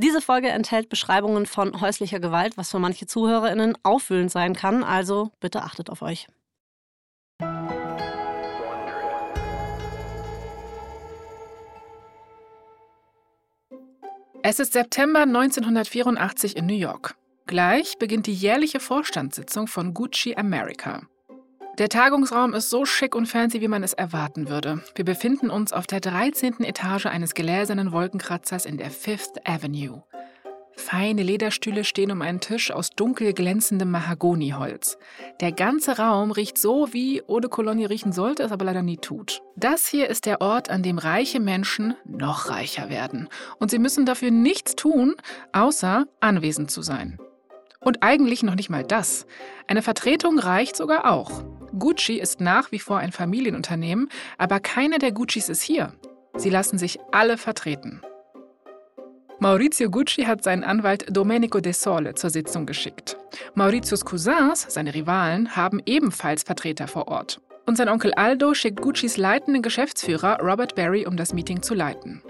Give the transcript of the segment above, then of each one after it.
Diese Folge enthält Beschreibungen von häuslicher Gewalt, was für manche ZuhörerInnen aufwühlend sein kann, also bitte achtet auf euch. Es ist September 1984 in New York. Gleich beginnt die jährliche Vorstandssitzung von Gucci America. Der Tagungsraum ist so schick und fancy, wie man es erwarten würde. Wir befinden uns auf der 13. Etage eines gläsernen Wolkenkratzers in der Fifth Avenue. Feine Lederstühle stehen um einen Tisch aus dunkel glänzendem Mahagoniholz. Der ganze Raum riecht so, wie Eau de Cologne riechen sollte, es aber leider nie tut. Das hier ist der Ort, an dem reiche Menschen noch reicher werden. Und sie müssen dafür nichts tun, außer anwesend zu sein. Und eigentlich noch nicht mal das. Eine Vertretung reicht sogar auch. Gucci ist nach wie vor ein Familienunternehmen, aber keine der Guccis ist hier. Sie lassen sich alle vertreten. Maurizio Gucci hat seinen Anwalt Domenico De Sole zur Sitzung geschickt. Maurizios Cousins, seine Rivalen, haben ebenfalls Vertreter vor Ort. Und sein Onkel Aldo schickt Guccis leitenden Geschäftsführer Robert Barry, um das Meeting zu leiten.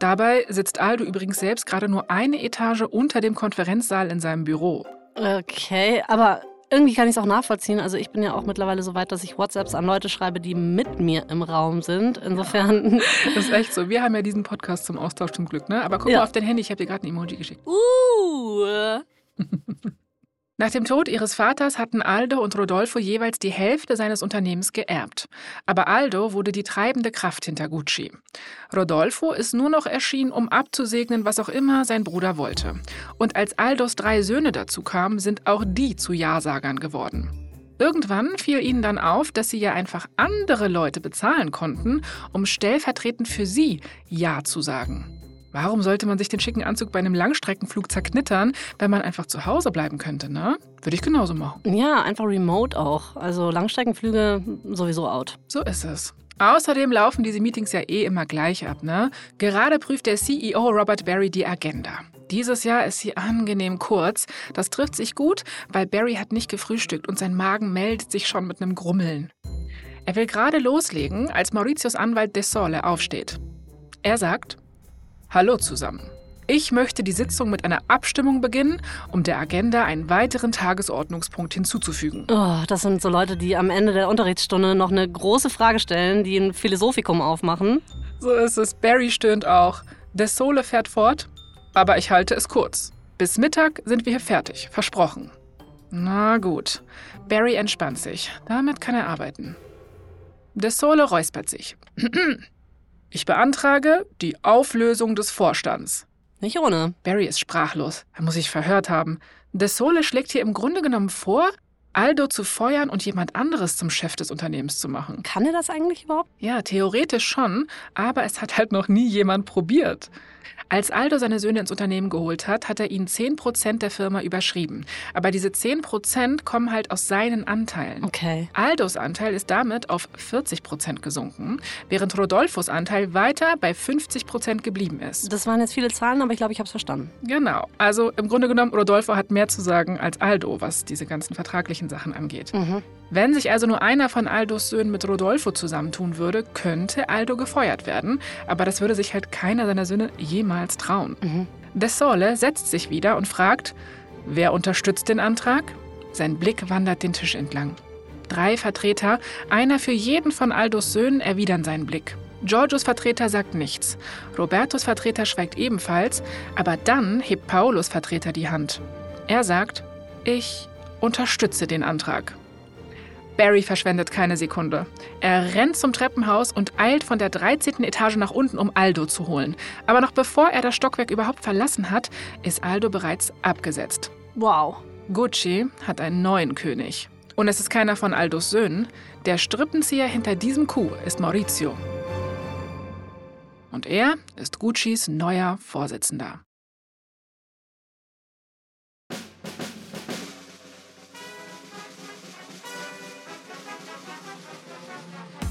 Dabei sitzt Aldo übrigens selbst gerade nur eine Etage unter dem Konferenzsaal in seinem Büro. Okay, aber irgendwie kann ich es auch nachvollziehen. Also ich bin ja auch mittlerweile so weit, dass ich WhatsApps an Leute schreibe, die mit mir im Raum sind. Insofern. Das ist echt so. Wir haben ja diesen Podcast zum Austausch zum Glück, ne? Aber guck ja. mal auf dein Handy, ich habe dir gerade ein Emoji geschickt. Uh. Nach dem Tod ihres Vaters hatten Aldo und Rodolfo jeweils die Hälfte seines Unternehmens geerbt. Aber Aldo wurde die treibende Kraft hinter Gucci. Rodolfo ist nur noch erschienen, um abzusegnen, was auch immer sein Bruder wollte. Und als Aldos drei Söhne dazu kamen, sind auch die zu Ja-Sagern geworden. Irgendwann fiel ihnen dann auf, dass sie ja einfach andere Leute bezahlen konnten, um stellvertretend für sie Ja zu sagen. Warum sollte man sich den schicken Anzug bei einem Langstreckenflug zerknittern, wenn man einfach zu Hause bleiben könnte, ne? Würde ich genauso machen. Ja, einfach remote auch. Also Langstreckenflüge sowieso out. So ist es. Außerdem laufen diese Meetings ja eh immer gleich ab, ne? Gerade prüft der CEO Robert Barry die Agenda. Dieses Jahr ist sie angenehm kurz. Das trifft sich gut, weil Barry hat nicht gefrühstückt und sein Magen meldet sich schon mit einem Grummeln. Er will gerade loslegen, als Mauritius Anwalt De Sole aufsteht. Er sagt, Hallo zusammen. Ich möchte die Sitzung mit einer Abstimmung beginnen, um der Agenda einen weiteren Tagesordnungspunkt hinzuzufügen. Oh, das sind so Leute, die am Ende der Unterrichtsstunde noch eine große Frage stellen, die ein Philosophikum aufmachen. So ist es. Barry stöhnt auch. Der Sole fährt fort, aber ich halte es kurz. Bis Mittag sind wir hier fertig, versprochen. Na gut. Barry entspannt sich. Damit kann er arbeiten. Der Sole räuspert sich. Ich beantrage die Auflösung des Vorstands. Nicht ohne. Barry ist sprachlos. Er muss sich verhört haben. De Sole schlägt hier im Grunde genommen vor, Aldo zu feuern und jemand anderes zum Chef des Unternehmens zu machen. Kann er das eigentlich überhaupt? Ja, theoretisch schon, aber es hat halt noch nie jemand probiert. Als Aldo seine Söhne ins Unternehmen geholt hat, hat er ihnen 10% der Firma überschrieben. Aber diese 10% kommen halt aus seinen Anteilen. Okay. Aldos Anteil ist damit auf 40% gesunken, während Rodolfos Anteil weiter bei 50% geblieben ist. Das waren jetzt viele Zahlen, aber ich glaube, ich habe es verstanden. Genau. Also im Grunde genommen, Rodolfo hat mehr zu sagen als Aldo, was diese ganzen vertraglichen Sachen angeht. Mhm. Wenn sich also nur einer von Aldos Söhnen mit Rodolfo zusammentun würde, könnte Aldo gefeuert werden. Aber das würde sich halt keiner seiner Söhne jemals trauen. Mhm. Dessole setzt sich wieder und fragt, wer unterstützt den Antrag? Sein Blick wandert den Tisch entlang. Drei Vertreter, einer für jeden von Aldos Söhnen, erwidern seinen Blick. Georgios Vertreter sagt nichts. Robertos Vertreter schweigt ebenfalls, aber dann hebt Paulus Vertreter die Hand. Er sagt, ich unterstütze den Antrag. Barry verschwendet keine Sekunde. Er rennt zum Treppenhaus und eilt von der 13. Etage nach unten, um Aldo zu holen. Aber noch bevor er das Stockwerk überhaupt verlassen hat, ist Aldo bereits abgesetzt. Wow. Gucci hat einen neuen König. Und es ist keiner von Aldos Söhnen. Der Strippenzieher hinter diesem Coup ist Maurizio. Und er ist Guccis neuer Vorsitzender.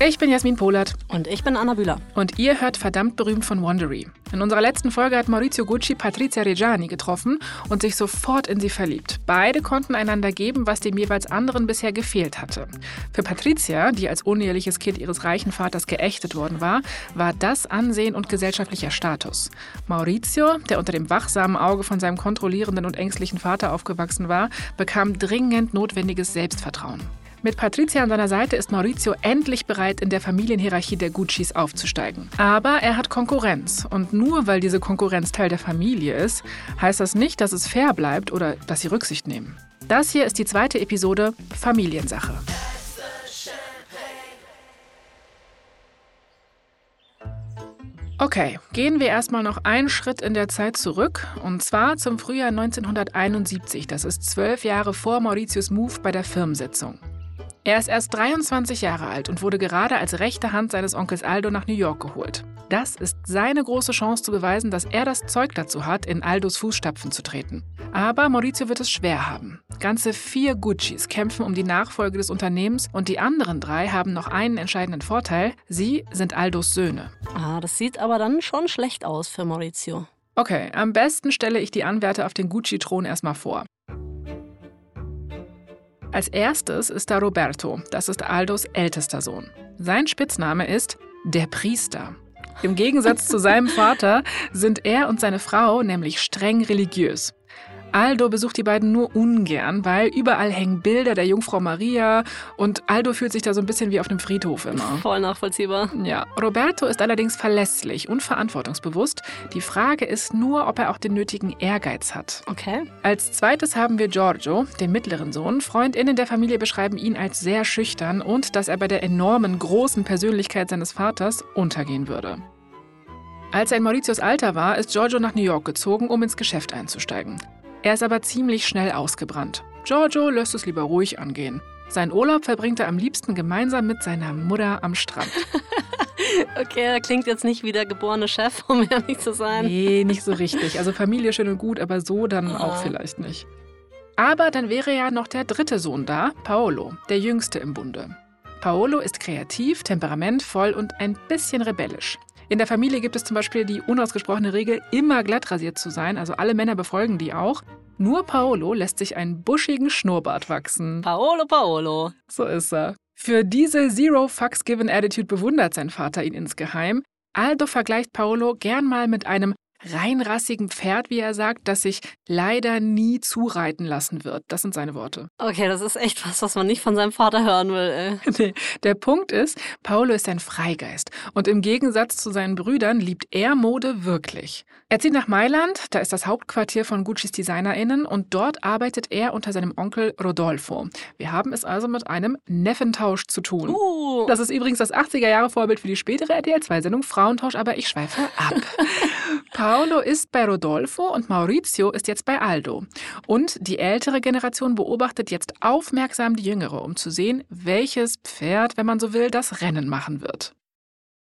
Ich bin Jasmin Polat. Und ich bin Anna Bühler. Und ihr hört verdammt berühmt von Wandery. In unserer letzten Folge hat Maurizio Gucci Patrizia Reggiani getroffen und sich sofort in sie verliebt. Beide konnten einander geben, was dem jeweils anderen bisher gefehlt hatte. Für Patrizia, die als uneheliches Kind ihres reichen Vaters geächtet worden war, war das Ansehen und gesellschaftlicher Status. Maurizio, der unter dem wachsamen Auge von seinem kontrollierenden und ängstlichen Vater aufgewachsen war, bekam dringend notwendiges Selbstvertrauen. Mit Patricia an seiner Seite ist Maurizio endlich bereit, in der Familienhierarchie der Guccis aufzusteigen. Aber er hat Konkurrenz. Und nur weil diese Konkurrenz Teil der Familie ist, heißt das nicht, dass es fair bleibt oder dass sie Rücksicht nehmen. Das hier ist die zweite Episode Familiensache. Okay, gehen wir erstmal noch einen Schritt in der Zeit zurück, und zwar zum Frühjahr 1971. Das ist zwölf Jahre vor Mauritius Move bei der Firmensitzung. Er ist erst 23 Jahre alt und wurde gerade als rechte Hand seines Onkels Aldo nach New York geholt. Das ist seine große Chance zu beweisen, dass er das Zeug dazu hat, in Aldos Fußstapfen zu treten. Aber Maurizio wird es schwer haben. Ganze vier Guccis kämpfen um die Nachfolge des Unternehmens und die anderen drei haben noch einen entscheidenden Vorteil. Sie sind Aldos Söhne. Ah, das sieht aber dann schon schlecht aus für Maurizio. Okay, am besten stelle ich die Anwärter auf den Gucci-Thron erstmal vor. Als erstes ist da Roberto, das ist Aldos ältester Sohn. Sein Spitzname ist der Priester. Im Gegensatz zu seinem Vater sind er und seine Frau nämlich streng religiös. Aldo besucht die beiden nur ungern, weil überall hängen Bilder der Jungfrau Maria und Aldo fühlt sich da so ein bisschen wie auf einem Friedhof immer. Voll nachvollziehbar. Ja, Roberto ist allerdings verlässlich und verantwortungsbewusst. Die Frage ist nur, ob er auch den nötigen Ehrgeiz hat. Okay. Als zweites haben wir Giorgio, den mittleren Sohn. Freundinnen der Familie beschreiben ihn als sehr schüchtern und dass er bei der enormen, großen Persönlichkeit seines Vaters untergehen würde. Als er in Mauritius Alter war, ist Giorgio nach New York gezogen, um ins Geschäft einzusteigen. Er ist aber ziemlich schnell ausgebrannt. Giorgio lässt es lieber ruhig angehen. Seinen Urlaub verbringt er am liebsten gemeinsam mit seiner Mutter am Strand. okay, er klingt jetzt nicht wie der geborene Chef, um ehrlich zu sein. Nee, nicht so richtig. Also Familie schön und gut, aber so dann auch vielleicht nicht. Aber dann wäre ja noch der dritte Sohn da, Paolo, der jüngste im Bunde. Paolo ist kreativ, temperamentvoll und ein bisschen rebellisch. In der Familie gibt es zum Beispiel die unausgesprochene Regel, immer glatt rasiert zu sein. Also alle Männer befolgen die auch. Nur Paolo lässt sich einen buschigen Schnurrbart wachsen. Paolo, Paolo. So ist er. Für diese Zero Fucks Given Attitude bewundert sein Vater ihn insgeheim. Aldo vergleicht Paolo gern mal mit einem reinrassigen Pferd, wie er sagt, das sich leider nie zureiten lassen wird. Das sind seine Worte. Okay, das ist echt was, was man nicht von seinem Vater hören will. Ey. Nee, der Punkt ist, Paolo ist ein Freigeist und im Gegensatz zu seinen Brüdern liebt er Mode wirklich. Er zieht nach Mailand, da ist das Hauptquartier von Guccis DesignerInnen und dort arbeitet er unter seinem Onkel Rodolfo. Wir haben es also mit einem Neffentausch zu tun. Uh. Das ist übrigens das 80er-Jahre-Vorbild für die spätere RTL-2-Sendung Frauentausch, aber ich schweife ab. Paolo ist bei Rodolfo und Maurizio ist jetzt bei Aldo. Und die ältere Generation beobachtet jetzt aufmerksam die jüngere, um zu sehen, welches Pferd, wenn man so will, das Rennen machen wird.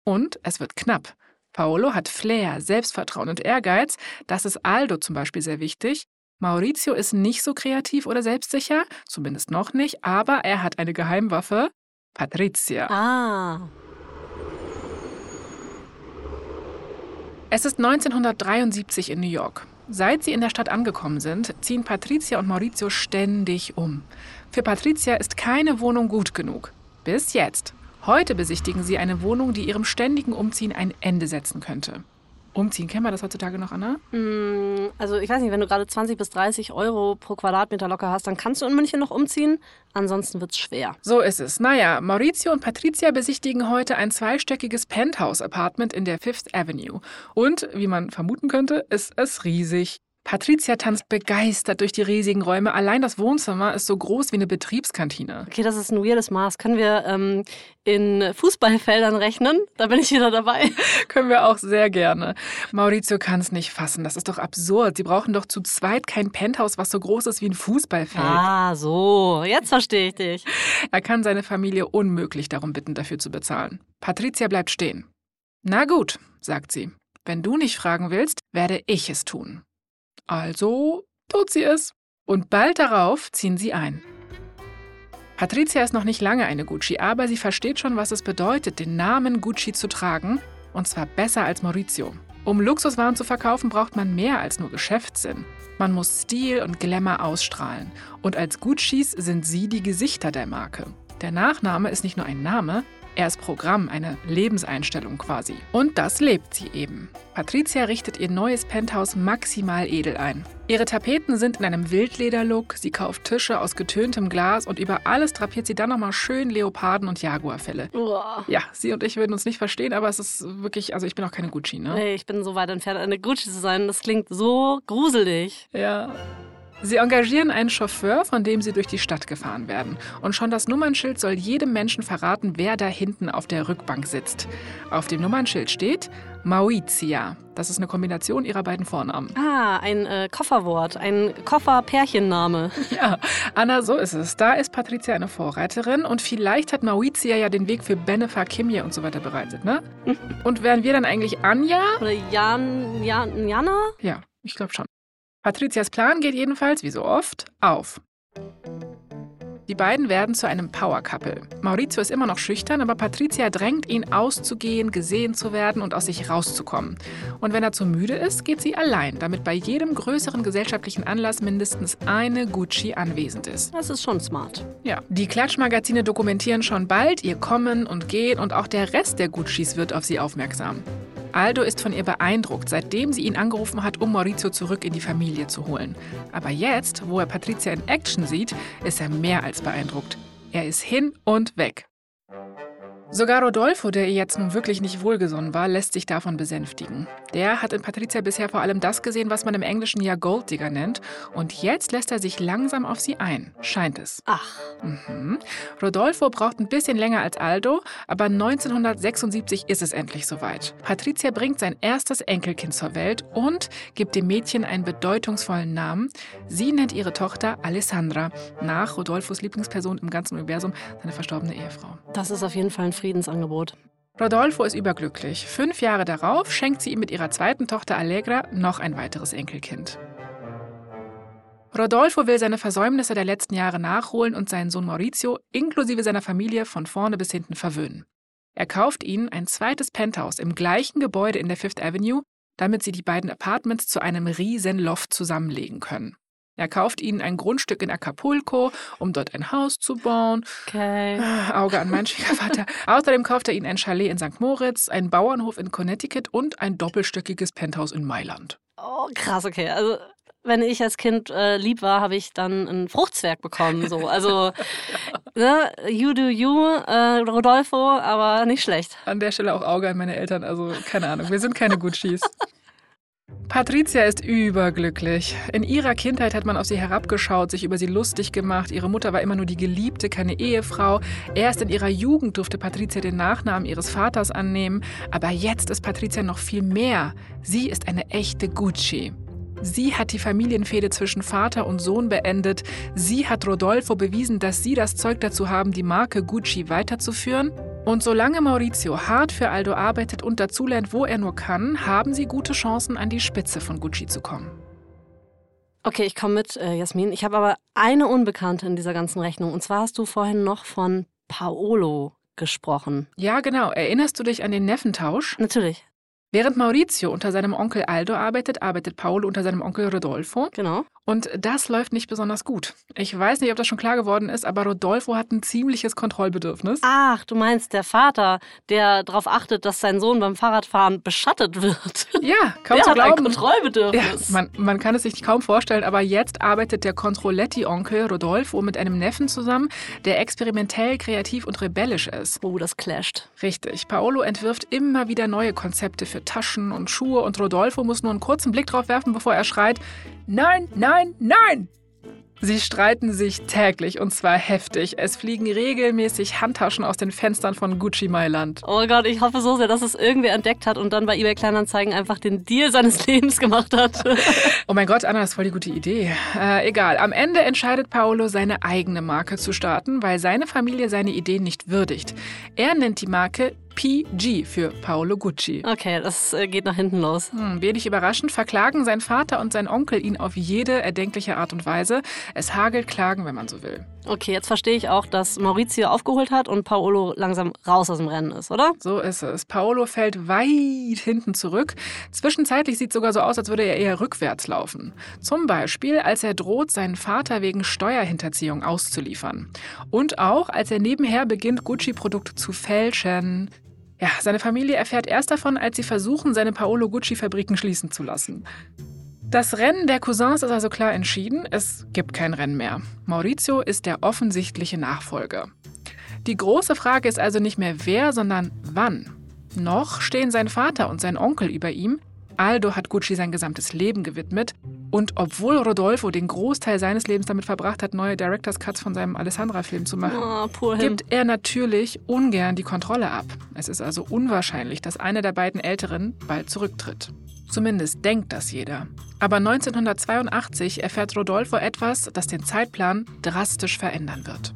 Und es wird knapp. Paolo hat Flair, Selbstvertrauen und Ehrgeiz. Das ist Aldo zum Beispiel sehr wichtig. Maurizio ist nicht so kreativ oder selbstsicher, zumindest noch nicht, aber er hat eine Geheimwaffe, Patricia. Ah. Es ist 1973 in New York. Seit sie in der Stadt angekommen sind, ziehen Patricia und Maurizio ständig um. Für Patricia ist keine Wohnung gut genug. Bis jetzt. Heute besichtigen sie eine Wohnung, die ihrem ständigen Umziehen ein Ende setzen könnte. Umziehen, kennen wir das heutzutage noch, Anna? Mm, also ich weiß nicht, wenn du gerade 20 bis 30 Euro pro Quadratmeter locker hast, dann kannst du in München noch umziehen. Ansonsten wird es schwer. So ist es. Naja, Maurizio und Patricia besichtigen heute ein zweistöckiges Penthouse-Apartment in der Fifth Avenue. Und, wie man vermuten könnte, ist es riesig. Patricia tanzt begeistert durch die riesigen Räume. Allein das Wohnzimmer ist so groß wie eine Betriebskantine. Okay, das ist ein weirdes Maß. Können wir ähm, in Fußballfeldern rechnen? Da bin ich wieder dabei. Können wir auch sehr gerne. Maurizio kann es nicht fassen. Das ist doch absurd. Sie brauchen doch zu zweit kein Penthouse, was so groß ist wie ein Fußballfeld. Ah, so. Jetzt verstehe ich dich. Er kann seine Familie unmöglich darum bitten, dafür zu bezahlen. Patricia bleibt stehen. Na gut, sagt sie. Wenn du nicht fragen willst, werde ich es tun. Also tut sie es. Und bald darauf ziehen sie ein. Patricia ist noch nicht lange eine Gucci, aber sie versteht schon, was es bedeutet, den Namen Gucci zu tragen. Und zwar besser als Maurizio. Um Luxuswaren zu verkaufen, braucht man mehr als nur Geschäftssinn. Man muss Stil und Glamour ausstrahlen. Und als Guccis sind sie die Gesichter der Marke. Der Nachname ist nicht nur ein Name, er ist Programm, eine Lebenseinstellung quasi. Und das lebt sie eben. Patricia richtet ihr neues Penthouse maximal edel ein. Ihre Tapeten sind in einem Wildlederlook, sie kauft Tische aus getöntem Glas und über alles drapiert sie dann nochmal schön Leoparden- und Jaguarfelle. Uah. Ja, sie und ich würden uns nicht verstehen, aber es ist wirklich, also ich bin auch keine Gucci, ne? Nee, ich bin so weit entfernt, eine Gucci zu sein. Das klingt so gruselig. Ja. Sie engagieren einen Chauffeur, von dem sie durch die Stadt gefahren werden. Und schon das Nummernschild soll jedem Menschen verraten, wer da hinten auf der Rückbank sitzt. Auf dem Nummernschild steht Maurizia. Das ist eine Kombination ihrer beiden Vornamen. Ah, ein äh, Kofferwort, ein Koffer-Pärchenname. Ja, Anna, so ist es. Da ist Patricia eine Vorreiterin und vielleicht hat Maurizia ja den Weg für Benefa, Kimje und so weiter bereitet, ne? Und wären wir dann eigentlich Anja? Oder Jan, Jan, Jana? Ja, ich glaube schon. Patrizias Plan geht jedenfalls, wie so oft, auf. Die beiden werden zu einem Power-Couple. Maurizio ist immer noch schüchtern, aber Patricia drängt ihn auszugehen, gesehen zu werden und aus sich rauszukommen. Und wenn er zu müde ist, geht sie allein, damit bei jedem größeren gesellschaftlichen Anlass mindestens eine Gucci anwesend ist. Das ist schon smart. Ja, die Klatschmagazine dokumentieren schon bald ihr Kommen und Gehen und auch der Rest der Guccis wird auf sie aufmerksam. Aldo ist von ihr beeindruckt, seitdem sie ihn angerufen hat, um Maurizio zurück in die Familie zu holen. Aber jetzt, wo er Patricia in Action sieht, ist er mehr als beeindruckt. Er ist hin und weg. Sogar Rodolfo, der ihr jetzt nun wirklich nicht wohlgesonnen war, lässt sich davon besänftigen. Der hat in Patricia bisher vor allem das gesehen, was man im Englischen ja Golddigger nennt. Und jetzt lässt er sich langsam auf sie ein, scheint es. Ach, Mhm. Rodolfo braucht ein bisschen länger als Aldo, aber 1976 ist es endlich soweit. Patricia bringt sein erstes Enkelkind zur Welt und gibt dem Mädchen einen bedeutungsvollen Namen. Sie nennt ihre Tochter Alessandra, nach Rodolfos Lieblingsperson im ganzen Universum, seine verstorbene Ehefrau. das ist auf jeden Fall ein Friedensangebot. Rodolfo ist überglücklich. Fünf Jahre darauf schenkt sie ihm mit ihrer zweiten Tochter Allegra noch ein weiteres Enkelkind. Rodolfo will seine Versäumnisse der letzten Jahre nachholen und seinen Sohn Maurizio inklusive seiner Familie von vorne bis hinten verwöhnen. Er kauft ihnen ein zweites Penthouse im gleichen Gebäude in der Fifth Avenue, damit sie die beiden Apartments zu einem riesen Loft zusammenlegen können. Er kauft ihnen ein Grundstück in Acapulco, um dort ein Haus zu bauen. Okay. Ah, Auge an meinen Schwiegervater. Außerdem kauft er ihnen ein Chalet in St. Moritz, einen Bauernhof in Connecticut und ein doppelstöckiges Penthouse in Mailand. Oh, krass, okay. Also, wenn ich als Kind äh, lieb war, habe ich dann einen Fruchtzwerg bekommen. So. Also, ne, you do you, äh, Rodolfo, aber nicht schlecht. An der Stelle auch Auge an meine Eltern. Also, keine Ahnung, wir sind keine Guccis. Patricia ist überglücklich. In ihrer Kindheit hat man auf sie herabgeschaut, sich über sie lustig gemacht. Ihre Mutter war immer nur die Geliebte, keine Ehefrau. Erst in ihrer Jugend durfte Patricia den Nachnamen ihres Vaters annehmen. Aber jetzt ist Patricia noch viel mehr. Sie ist eine echte Gucci. Sie hat die Familienfehde zwischen Vater und Sohn beendet. Sie hat Rodolfo bewiesen, dass sie das Zeug dazu haben, die Marke Gucci weiterzuführen. Und solange Maurizio hart für Aldo arbeitet und dazulernt, wo er nur kann, haben sie gute Chancen, an die Spitze von Gucci zu kommen. Okay, ich komme mit, äh, Jasmin. Ich habe aber eine Unbekannte in dieser ganzen Rechnung. Und zwar hast du vorhin noch von Paolo gesprochen. Ja, genau. Erinnerst du dich an den Neffentausch? Natürlich, Während Maurizio unter seinem Onkel Aldo arbeitet, arbeitet Paolo unter seinem Onkel Rodolfo. genau. Und das läuft nicht besonders gut. Ich weiß nicht, ob das schon klar geworden ist, aber Rodolfo hat ein ziemliches Kontrollbedürfnis. Ach, du meinst der Vater, der darauf achtet, dass sein Sohn beim Fahrradfahren beschattet wird. Ja, kaum der zu hat ein glauben. Ja, Kontrollbedürfnis. man, man kann es sich kaum vorstellen, aber jetzt arbeitet der Controletti-Onkel Rodolfo mit einem Neffen zusammen, der experimentell, kreativ und rebellisch ist. oh, das clasht. Richtig. Paolo entwirft immer wieder neue Konzepte für Taschen und Schuhe und Rodolfo muss nur einen kurzen Blick drauf werfen, bevor er schreit: Nein, nein, nein! Sie streiten sich täglich und zwar heftig. Es fliegen regelmäßig Handtaschen aus den Fenstern von Gucci Mailand. Oh Gott, ich hoffe so sehr, dass es irgendwer entdeckt hat und dann bei eBay Kleinanzeigen einfach den Deal seines Lebens gemacht hat. Oh mein Gott, Anna, das ist voll die gute Idee. Äh, egal, am Ende entscheidet Paolo, seine eigene Marke zu starten, weil seine Familie seine Ideen nicht würdigt. Er nennt die Marke PG für Paolo Gucci. Okay, das äh, geht nach hinten los. Hm, wenig überraschend verklagen sein Vater und sein Onkel ihn auf jede erdenkliche Art und Weise. Es hagelt Klagen, wenn man so will. Okay, jetzt verstehe ich auch, dass Maurizio aufgeholt hat und Paolo langsam raus aus dem Rennen ist, oder? So ist es. Paolo fällt weit hinten zurück. Zwischenzeitlich sieht es sogar so aus, als würde er eher rückwärts laufen. Zum Beispiel, als er droht, seinen Vater wegen Steuerhinterziehung auszuliefern. Und auch, als er nebenher beginnt, Gucci-Produkte zu fälschen. Ja, seine Familie erfährt erst davon, als sie versuchen, seine Paolo Gucci-Fabriken schließen zu lassen. Das Rennen der Cousins ist also klar entschieden. Es gibt kein Rennen mehr. Maurizio ist der offensichtliche Nachfolger. Die große Frage ist also nicht mehr wer, sondern wann. Noch stehen sein Vater und sein Onkel über ihm. Aldo hat Gucci sein gesamtes Leben gewidmet. Und obwohl Rodolfo den Großteil seines Lebens damit verbracht hat, neue Director's Cuts von seinem Alessandra-Film zu machen, oh, gibt er natürlich ungern die Kontrolle ab. Es ist also unwahrscheinlich, dass einer der beiden Älteren bald zurücktritt. Zumindest denkt das jeder. Aber 1982 erfährt Rodolfo etwas, das den Zeitplan drastisch verändern wird.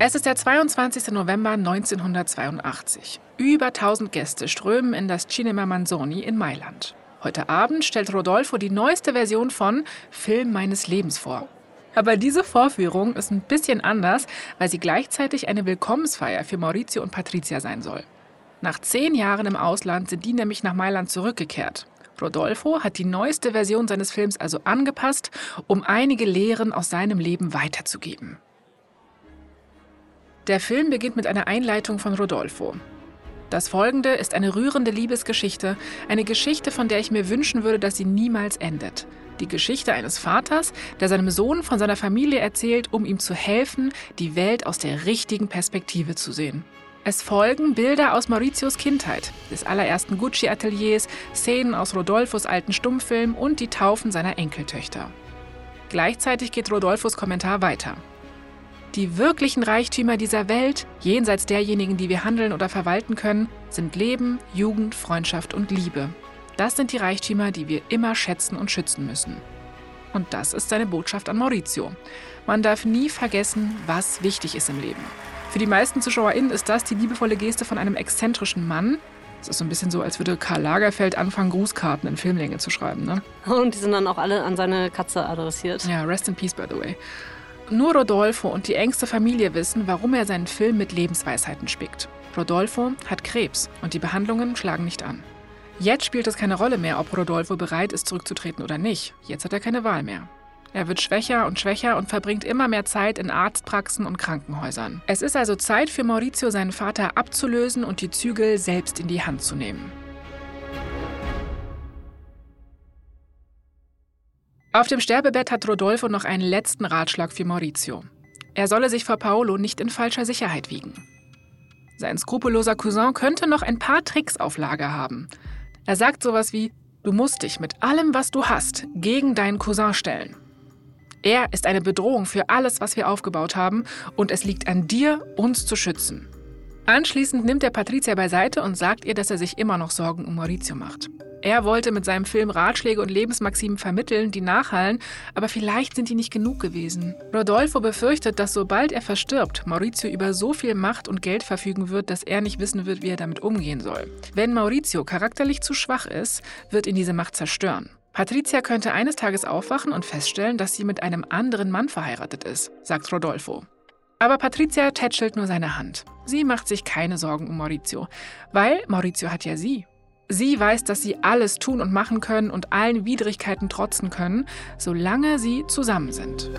Es ist der 22. November 1982. Über 1000 Gäste strömen in das Cinema Manzoni in Mailand. Heute Abend stellt Rodolfo die neueste Version von Film meines Lebens vor. Aber diese Vorführung ist ein bisschen anders, weil sie gleichzeitig eine Willkommensfeier für Maurizio und Patricia sein soll. Nach zehn Jahren im Ausland sind die nämlich nach Mailand zurückgekehrt. Rodolfo hat die neueste Version seines Films also angepasst, um einige Lehren aus seinem Leben weiterzugeben. Der Film beginnt mit einer Einleitung von Rodolfo. Das folgende ist eine rührende Liebesgeschichte, eine Geschichte, von der ich mir wünschen würde, dass sie niemals endet. Die Geschichte eines Vaters, der seinem Sohn von seiner Familie erzählt, um ihm zu helfen, die Welt aus der richtigen Perspektive zu sehen. Es folgen Bilder aus Mauritius Kindheit, des allerersten Gucci-Ateliers, Szenen aus Rodolfos alten Stummfilm und die Taufen seiner Enkeltöchter. Gleichzeitig geht Rodolfos Kommentar weiter. Die wirklichen Reichtümer dieser Welt, jenseits derjenigen, die wir handeln oder verwalten können, sind Leben, Jugend, Freundschaft und Liebe. Das sind die Reichtümer, die wir immer schätzen und schützen müssen. Und das ist seine Botschaft an Maurizio. Man darf nie vergessen, was wichtig ist im Leben. Für die meisten ZuschauerInnen ist das die liebevolle Geste von einem exzentrischen Mann. Es ist so ein bisschen so, als würde Karl Lagerfeld anfangen, Grußkarten in Filmlänge zu schreiben. Ne? Und die sind dann auch alle an seine Katze adressiert. Ja, rest in peace, by the way. Nur Rodolfo und die engste Familie wissen, warum er seinen Film mit Lebensweisheiten spickt. Rodolfo hat Krebs und die Behandlungen schlagen nicht an. Jetzt spielt es keine Rolle mehr, ob Rodolfo bereit ist, zurückzutreten oder nicht. Jetzt hat er keine Wahl mehr. Er wird schwächer und schwächer und verbringt immer mehr Zeit in Arztpraxen und Krankenhäusern. Es ist also Zeit für Maurizio, seinen Vater abzulösen und die Zügel selbst in die Hand zu nehmen. Auf dem Sterbebett hat Rodolfo noch einen letzten Ratschlag für Maurizio. Er solle sich vor Paolo nicht in falscher Sicherheit wiegen. Sein skrupelloser Cousin könnte noch ein paar Tricks auf Lager haben. Er sagt sowas wie, du musst dich mit allem, was du hast, gegen deinen Cousin stellen. Er ist eine Bedrohung für alles, was wir aufgebaut haben, und es liegt an dir, uns zu schützen. Anschließend nimmt er Patricia beiseite und sagt ihr, dass er sich immer noch Sorgen um Maurizio macht. Er wollte mit seinem Film Ratschläge und Lebensmaximen vermitteln, die nachhallen, aber vielleicht sind die nicht genug gewesen. Rodolfo befürchtet, dass sobald er verstirbt, Maurizio über so viel Macht und Geld verfügen wird, dass er nicht wissen wird, wie er damit umgehen soll. Wenn Maurizio charakterlich zu schwach ist, wird ihn diese Macht zerstören. Patricia könnte eines Tages aufwachen und feststellen, dass sie mit einem anderen Mann verheiratet ist, sagt Rodolfo. Aber Patricia tätschelt nur seine Hand. Sie macht sich keine Sorgen um Maurizio, weil Maurizio hat ja sie. Sie weiß, dass sie alles tun und machen können und allen Widrigkeiten trotzen können, solange sie zusammen sind.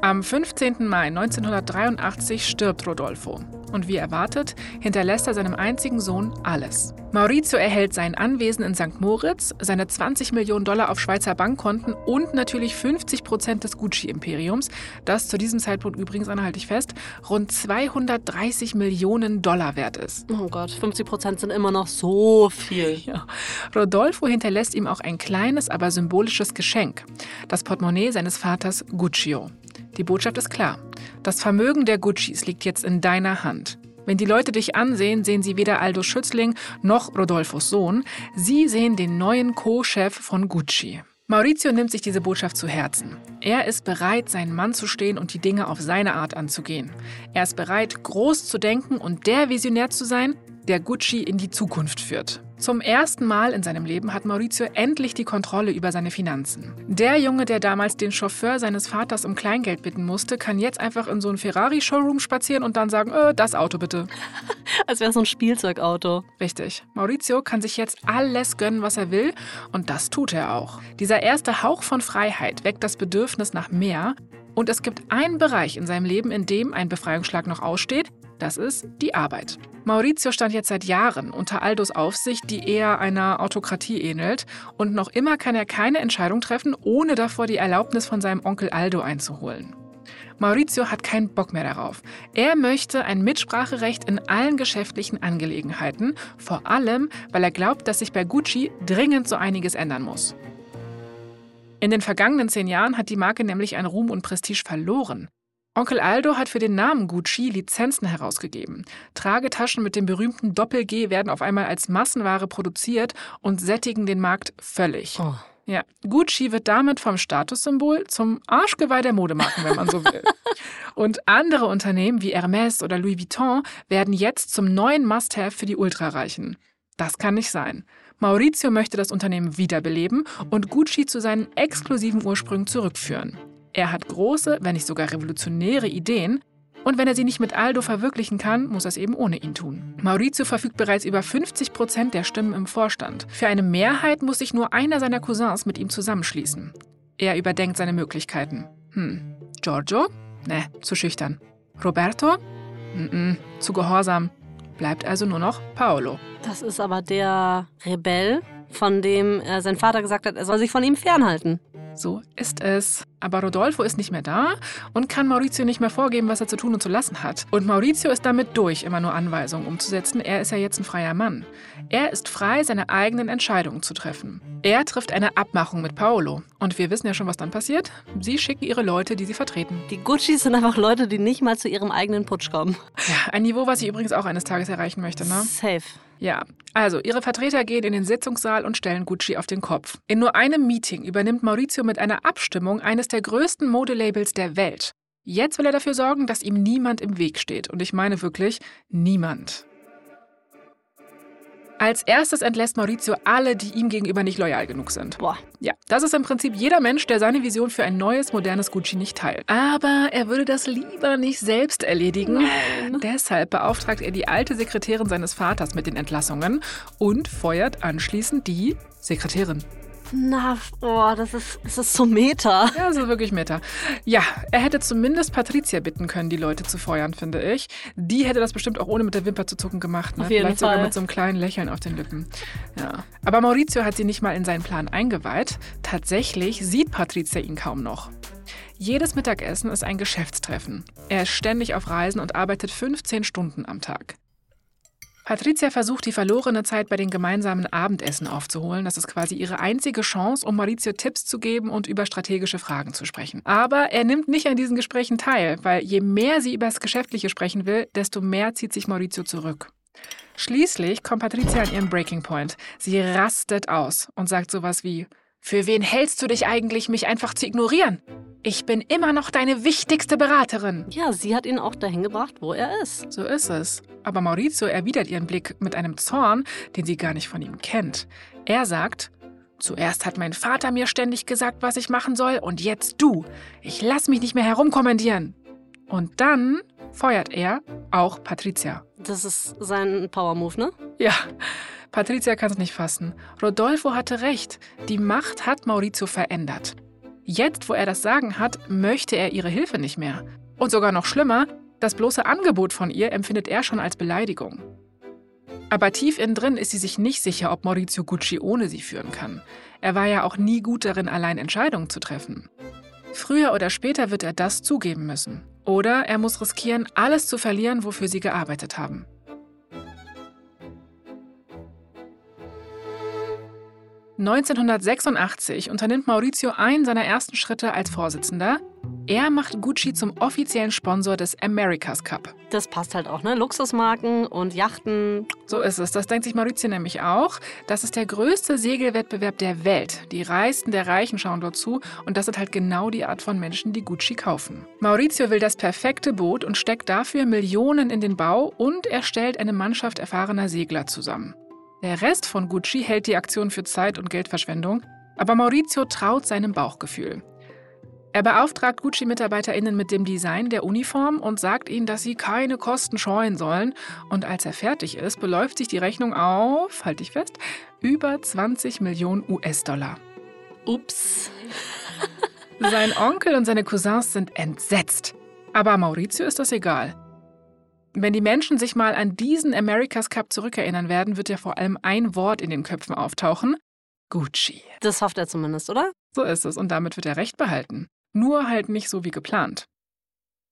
Am 15. Mai 1983 stirbt Rodolfo und wie erwartet, hinterlässt er seinem einzigen Sohn alles. Maurizio erhält sein Anwesen in St. Moritz, seine 20 Millionen Dollar auf Schweizer Bankkonten und natürlich 50 Prozent des Gucci-Imperiums, das zu diesem Zeitpunkt übrigens, halte ich fest, rund 230 Millionen Dollar wert ist. Oh Gott, 50 Prozent sind immer noch so viel. Ja. Rodolfo hinterlässt ihm auch ein kleines, aber symbolisches Geschenk, das Portemonnaie seines Vaters Guccio. Die Botschaft ist klar. Das Vermögen der Guccis liegt jetzt in deiner Hand. Wenn die Leute dich ansehen, sehen sie weder Aldo Schützling noch Rodolfos Sohn. Sie sehen den neuen Co-Chef von Gucci. Maurizio nimmt sich diese Botschaft zu Herzen. Er ist bereit, seinen Mann zu stehen und die Dinge auf seine Art anzugehen. Er ist bereit, groß zu denken und der Visionär zu sein, der Gucci in die Zukunft führt. Zum ersten Mal in seinem Leben hat Maurizio endlich die Kontrolle über seine Finanzen. Der Junge, der damals den Chauffeur seines Vaters um Kleingeld bitten musste, kann jetzt einfach in so ein Ferrari-Showroom spazieren und dann sagen, äh, das Auto bitte. Als wäre es so ein Spielzeugauto. Richtig. Maurizio kann sich jetzt alles gönnen, was er will und das tut er auch. Dieser erste Hauch von Freiheit weckt das Bedürfnis nach mehr und es gibt einen Bereich in seinem Leben, in dem ein Befreiungsschlag noch aussteht, das ist die Arbeit. Maurizio stand jetzt seit Jahren unter Aldos Aufsicht, die eher einer Autokratie ähnelt, und noch immer kann er keine Entscheidung treffen, ohne davor die Erlaubnis von seinem Onkel Aldo einzuholen. Maurizio hat keinen Bock mehr darauf. Er möchte ein Mitspracherecht in allen geschäftlichen Angelegenheiten, vor allem, weil er glaubt, dass sich bei Gucci dringend so einiges ändern muss. In den vergangenen zehn Jahren hat die Marke nämlich an Ruhm und Prestige verloren. Onkel Aldo hat für den Namen Gucci Lizenzen herausgegeben. Tragetaschen mit dem berühmten Doppel-G werden auf einmal als Massenware produziert und sättigen den Markt völlig. Oh. Ja, Gucci wird damit vom Statussymbol zum Arschgeweih der Modemarken, wenn man so will. und andere Unternehmen wie Hermès oder Louis Vuitton werden jetzt zum neuen Must-Have für die Ultrareichen. Das kann nicht sein. Maurizio möchte das Unternehmen wiederbeleben und Gucci zu seinen exklusiven Ursprüngen zurückführen. Er hat große, wenn nicht sogar revolutionäre Ideen. Und wenn er sie nicht mit Aldo verwirklichen kann, muss er es eben ohne ihn tun. Maurizio verfügt bereits über 50 Prozent der Stimmen im Vorstand. Für eine Mehrheit muss sich nur einer seiner Cousins mit ihm zusammenschließen. Er überdenkt seine Möglichkeiten. Hm. Giorgio? Ne, zu schüchtern. Roberto? Mm zu gehorsam. Bleibt also nur noch Paolo. Das ist aber der Rebell, von dem äh, sein Vater gesagt hat, er soll sich von ihm fernhalten. So ist es. Aber Rodolfo ist nicht mehr da und kann Maurizio nicht mehr vorgeben, was er zu tun und zu lassen hat. Und Maurizio ist damit durch, immer nur Anweisungen umzusetzen. Er ist ja jetzt ein freier Mann. Er ist frei, seine eigenen Entscheidungen zu treffen. Er trifft eine Abmachung mit Paolo. Und wir wissen ja schon, was dann passiert. Sie schicken ihre Leute, die sie vertreten. Die Guccis sind einfach Leute, die nicht mal zu ihrem eigenen Putsch kommen. Ja, ein Niveau, was ich übrigens auch eines Tages erreichen möchte, ne? Safe. Ja, also ihre Vertreter gehen in den Sitzungssaal und stellen Gucci auf den Kopf. In nur einem Meeting übernimmt Maurizio mit einer Abstimmung eines der größten Modelabels der Welt. Jetzt will er dafür sorgen, dass ihm niemand im Weg steht. Und ich meine wirklich niemand. Als erstes entlässt Maurizio alle, die ihm gegenüber nicht loyal genug sind. Boah. Ja, das ist im Prinzip jeder Mensch, der seine Vision für ein neues, modernes Gucci nicht teilt. Aber er würde das lieber nicht selbst erledigen. Nein. Deshalb beauftragt er die alte Sekretärin seines Vaters mit den Entlassungen und feuert anschließend die Sekretärin. Na, boah, das ist, das ist so Meta. Ja, das ist wirklich Meta. Ja, er hätte zumindest Patricia bitten können, die Leute zu feuern, finde ich. Die hätte das bestimmt auch ohne mit der Wimper zu zucken gemacht. Ne? Auf jeden Vielleicht Fall. sogar mit so einem kleinen Lächeln auf den Lippen. Ja. Aber Maurizio hat sie nicht mal in seinen Plan eingeweiht. Tatsächlich sieht Patricia ihn kaum noch. Jedes Mittagessen ist ein Geschäftstreffen. Er ist ständig auf Reisen und arbeitet 15 Stunden am Tag. Patricia versucht, die verlorene Zeit bei den gemeinsamen Abendessen aufzuholen. Das ist quasi ihre einzige Chance, um Maurizio Tipps zu geben und über strategische Fragen zu sprechen. Aber er nimmt nicht an diesen Gesprächen teil, weil je mehr sie über das Geschäftliche sprechen will, desto mehr zieht sich Maurizio zurück. Schließlich kommt Patricia an ihren Breaking Point. Sie rastet aus und sagt sowas wie: Für wen hältst du dich eigentlich, mich einfach zu ignorieren? Ich bin immer noch deine wichtigste Beraterin. Ja, sie hat ihn auch dahin gebracht, wo er ist. So ist es. Aber Maurizio erwidert ihren Blick mit einem Zorn, den sie gar nicht von ihm kennt. Er sagt, Zuerst hat mein Vater mir ständig gesagt, was ich machen soll, und jetzt du. Ich lass mich nicht mehr herumkommandieren. Und dann feuert er auch Patricia. Das ist sein Power-Move, ne? Ja, Patricia kann es nicht fassen. Rodolfo hatte recht. Die Macht hat Maurizio verändert. Jetzt, wo er das Sagen hat, möchte er ihre Hilfe nicht mehr. Und sogar noch schlimmer, das bloße Angebot von ihr empfindet er schon als Beleidigung. Aber tief innen drin ist sie sich nicht sicher, ob Maurizio Gucci ohne sie führen kann. Er war ja auch nie gut darin, allein Entscheidungen zu treffen. Früher oder später wird er das zugeben müssen. Oder er muss riskieren, alles zu verlieren, wofür sie gearbeitet haben. (1986) unternimmt Maurizio einen seiner ersten Schritte als Vorsitzender. Er macht Gucci zum offiziellen Sponsor des America's Cup. Das passt halt auch, ne? Luxusmarken und Yachten. So ist es. Das denkt sich Maurizio nämlich auch. Das ist der größte Segelwettbewerb der Welt. Die Reichsten der Reichen schauen dort zu und das sind halt genau die Art von Menschen, die Gucci kaufen. Maurizio will das perfekte Boot und steckt dafür Millionen in den Bau und er stellt eine Mannschaft erfahrener Segler zusammen. Der Rest von Gucci hält die Aktion für Zeit- und Geldverschwendung, aber Maurizio traut seinem Bauchgefühl. Er beauftragt Gucci-MitarbeiterInnen mit dem Design der Uniform und sagt ihnen, dass sie keine Kosten scheuen sollen. Und als er fertig ist, beläuft sich die Rechnung auf, halte ich fest, über 20 Millionen US-Dollar. Ups. Sein Onkel und seine Cousins sind entsetzt. Aber Maurizio ist das egal. Wenn die Menschen sich mal an diesen America's Cup zurückerinnern werden, wird ja vor allem ein Wort in den Köpfen auftauchen. Gucci. Das hofft er zumindest, oder? So ist es und damit wird er recht behalten. Nur halt nicht so wie geplant.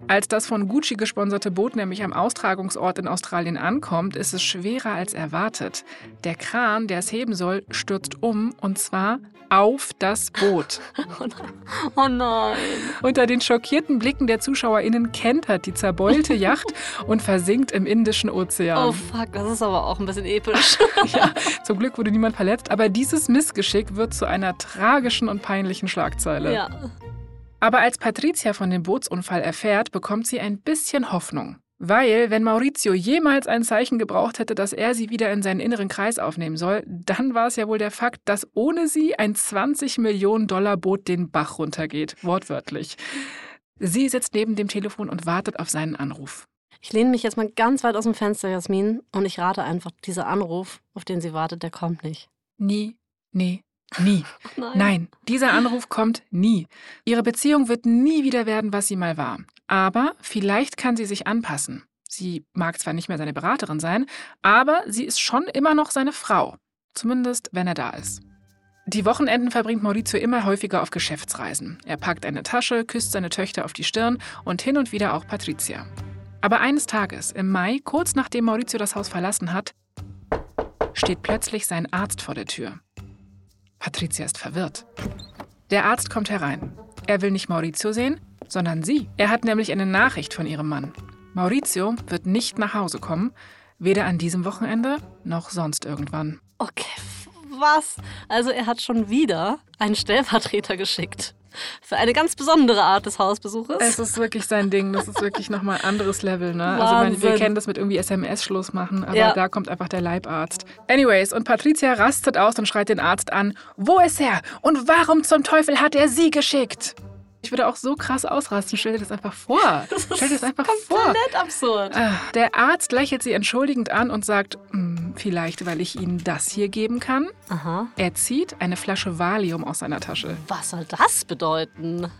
Als das von Gucci gesponserte Boot nämlich am Austragungsort in Australien ankommt, ist es schwerer als erwartet. Der Kran, der es heben soll, stürzt um und zwar auf das Boot. Oh nein. Unter den schockierten Blicken der ZuschauerInnen kentert die zerbeulte Yacht und versinkt im Indischen Ozean. Oh fuck, das ist aber auch ein bisschen episch. ja, zum Glück wurde niemand verletzt, aber dieses Missgeschick wird zu einer tragischen und peinlichen Schlagzeile. ja. Aber als Patricia von dem Bootsunfall erfährt, bekommt sie ein bisschen Hoffnung. Weil, wenn Maurizio jemals ein Zeichen gebraucht hätte, dass er sie wieder in seinen inneren Kreis aufnehmen soll, dann war es ja wohl der Fakt, dass ohne sie ein 20 Millionen Dollar Boot den Bach runtergeht, wortwörtlich. Sie sitzt neben dem Telefon und wartet auf seinen Anruf. Ich lehne mich jetzt mal ganz weit aus dem Fenster, Jasmin, und ich rate einfach, dieser Anruf, auf den sie wartet, der kommt nicht. Nie, nee, nie. Nein. Nein, dieser Anruf kommt nie. Ihre Beziehung wird nie wieder werden, was sie mal war. Aber vielleicht kann sie sich anpassen. Sie mag zwar nicht mehr seine Beraterin sein, aber sie ist schon immer noch seine Frau. Zumindest, wenn er da ist. Die Wochenenden verbringt Maurizio immer häufiger auf Geschäftsreisen. Er packt eine Tasche, küsst seine Töchter auf die Stirn und hin und wieder auch Patricia. Aber eines Tages, im Mai, kurz nachdem Maurizio das Haus verlassen hat, steht plötzlich sein Arzt vor der Tür. Patricia ist verwirrt. Der Arzt kommt herein. Er will nicht Maurizio sehen, sondern sie. Er hat nämlich eine Nachricht von ihrem Mann. Maurizio wird nicht nach Hause kommen, weder an diesem Wochenende noch sonst irgendwann. Okay, was? Also er hat schon wieder einen Stellvertreter geschickt. Für eine ganz besondere Art des Hausbesuches. Es ist wirklich sein Ding. Das ist wirklich nochmal ein anderes Level. Ne? Also meine, wir kennen das mit irgendwie SMS-Schluss machen, aber Ja. da kommt einfach der Leibarzt. Anyways, und Patricia rastet aus und schreit den Arzt an. Wo ist er? Und warum zum Teufel hat er sie geschickt? Ich würde auch so krass ausrasten. Stell dir das einfach vor. Stell dir das einfach vor. Komplett absurd. Ah, Der Arzt lächelt sie entschuldigend an und sagt, "Hm, vielleicht, weil ich Ihnen das hier geben kann. Aha. Er zieht eine Flasche Valium aus seiner Tasche. Was soll das bedeuten?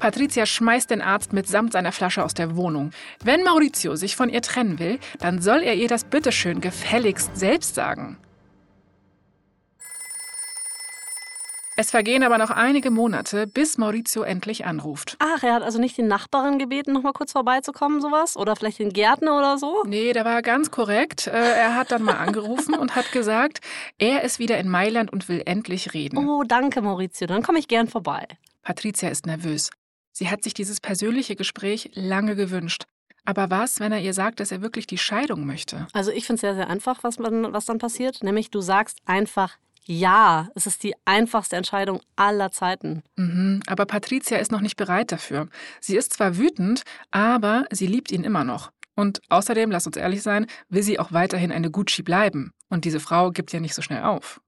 Patricia schmeißt den Arzt mitsamt seiner Flasche aus der Wohnung. Wenn Maurizio sich von ihr trennen will, dann soll er ihr das bitteschön gefälligst selbst sagen. Es vergehen aber noch einige Monate, bis Maurizio endlich anruft. Ach, er hat also nicht die Nachbarin gebeten, noch mal kurz vorbeizukommen, sowas? Oder vielleicht den Gärtner oder so? Nee, der war ganz korrekt. Äh, Er hat dann mal angerufen und hat gesagt, er ist wieder in Mailand und will endlich reden. Oh, danke, Maurizio. Dann komme ich gern vorbei. Patricia ist nervös. Sie hat sich dieses persönliche Gespräch lange gewünscht. Aber was, wenn er ihr sagt, dass er wirklich die Scheidung möchte? Also ich finde es sehr, sehr einfach, was, man, was dann passiert. Nämlich du sagst einfach ja. Es ist die einfachste Entscheidung aller Zeiten. Mhm, aber Patricia ist noch nicht bereit dafür. Sie ist zwar wütend, aber sie liebt ihn immer noch. Und außerdem, lass uns ehrlich sein, will sie auch weiterhin eine Gucci bleiben. Und diese Frau gibt ja nicht so schnell auf.